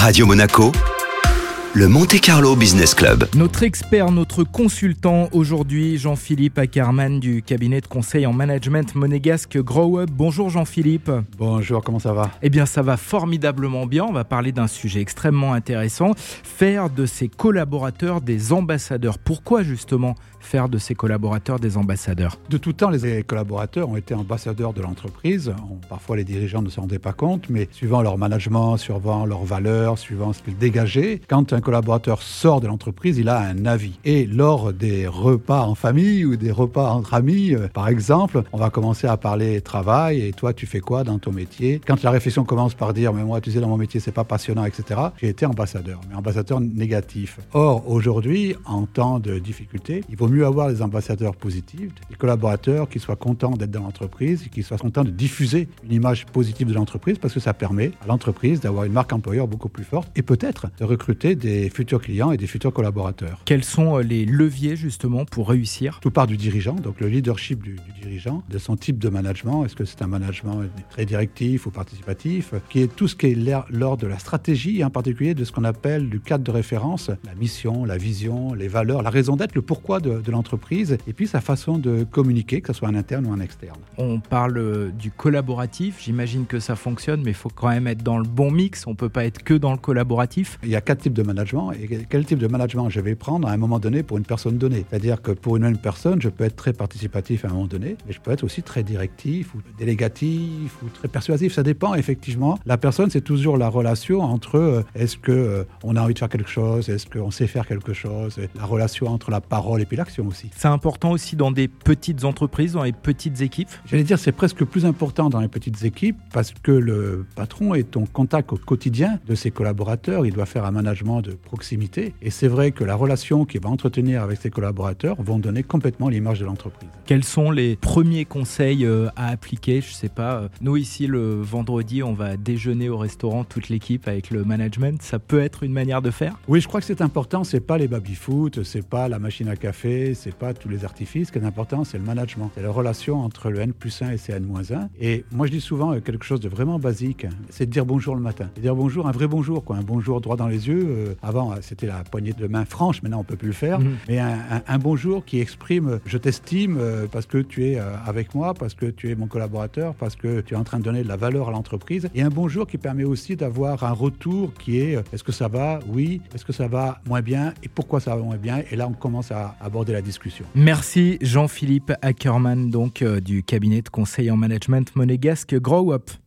Radio Monaco, le Monte Carlo Business Club. Notre expert, notre consultant aujourd'hui, Jean-Philippe Ackerman du cabinet de conseil en management monégasque Grow Up. Bonjour Jean-Philippe. Bonjour, comment ça va? Eh bien, ça va formidablement bien. On va parler d'un sujet extrêmement intéressant faire de ses collaborateurs des ambassadeurs. Pourquoi justement faire de ses collaborateurs des ambassadeurs? De tout temps, les collaborateurs ont été ambassadeurs de l'entreprise. Parfois, les dirigeants ne s'en rendaient pas compte, mais suivant leur management, suivant leurs valeurs, suivant ce qu'ils dégageaient, quand un collaborateur sort de l'entreprise, il a un avis. Et lors des repas en famille ou des repas entre amis, euh, par exemple, on va commencer à parler travail et toi, tu fais quoi dans ton métier? Quand la réflexion commence par dire, mais moi, tu sais, dans mon métier, c'est pas passionnant, etc., j'ai été ambassadeur, mais ambassadeur négatif. Or, aujourd'hui, en temps de difficulté, il vaut mieux avoir des ambassadeurs positifs, des collaborateurs qui soient contents d'être dans l'entreprise, qui soient contents de diffuser une image positive de l'entreprise parce que ça permet à l'entreprise d'avoir une marque employeur beaucoup plus forte et peut-être de recruter des futurs clients et des futurs collaborateurs. Quels sont euh, les leviers justement pour réussir? Tout part du dirigeant, donc le leadership du, du dirigeant, de son type de management. Est-ce que c'est un management très directif ou participatif? Qui est tout ce qui est lors de la stratégie, en particulier de ce qu'on appelle du cadre de référence, la mission, la vision, les valeurs, la raison d'être, le pourquoi de, de l'entreprise, et puis sa façon de communiquer, que ce soit en interne ou en externe. On parle euh, du collaboratif, j'imagine que ça fonctionne, mais il faut quand même être dans le bon mix, on peut pas être que dans le collaboratif. Il y a quatre types de management, et quel type de management je vais prendre à un moment donné pour une personne donnée. C'est-à-dire que pour une même personne, je peux être très participatif à un moment donné, mais je peux être aussi très directif ou délégatif ou très persuasif. Ça dépend effectivement. La personne, c'est toujours la relation entre euh, est-ce que euh, on a envie de faire quelque chose, est-ce qu'on sait faire quelque chose, la relation entre la parole et puis l'action aussi. C'est important aussi dans des petites entreprises, dans les petites équipes? J'allais dire c'est presque plus important dans les petites équipes parce que le patron est en contact au quotidien de ses collaborateurs. Il doit faire un management de proximité. Et c'est vrai que la relation qu'il va entretenir avec ses collaborateurs vont donner complètement l'image de l'entreprise. Quels sont les premiers conseils euh, à appliquer? Je sais pas. euh, Nous ici le vendredi, on va déjeuner au restaurant toute l'équipe avec le management. Ça peut être une manière de faire? Oui, je crois que c'est important. C'est pas les baby-foot, c'est pas la machine à café, c'est pas tous les artifices. Ce qui est important, c'est le management. C'est la relation entre le N plus 1 et c'est N-1. Et moi, je dis souvent euh, quelque chose de vraiment basique, c'est de dire bonjour le matin. Et dire bonjour, un vrai bonjour, quoi. Un bonjour droit dans les yeux. Avant, euh, c'était la poignée de main franche, maintenant, on peut plus le faire. Mhm. Mais un, un- un bonjour qui exprime euh, je t'estime euh, parce que tu es avec moi, parce que tu es mon collaborateur, parce que tu es en train de donner de la valeur à l'entreprise. Et un bonjour qui permet aussi d'avoir un retour qui est est-ce que ça va? Oui. Est-ce que ça va moins bien? Et pourquoi ça va moins bien? Et là, on commence à aborder la discussion. Merci Jean-Philippe Ackerman, donc euh, du cabinet de conseil en management monégasque Grow Up.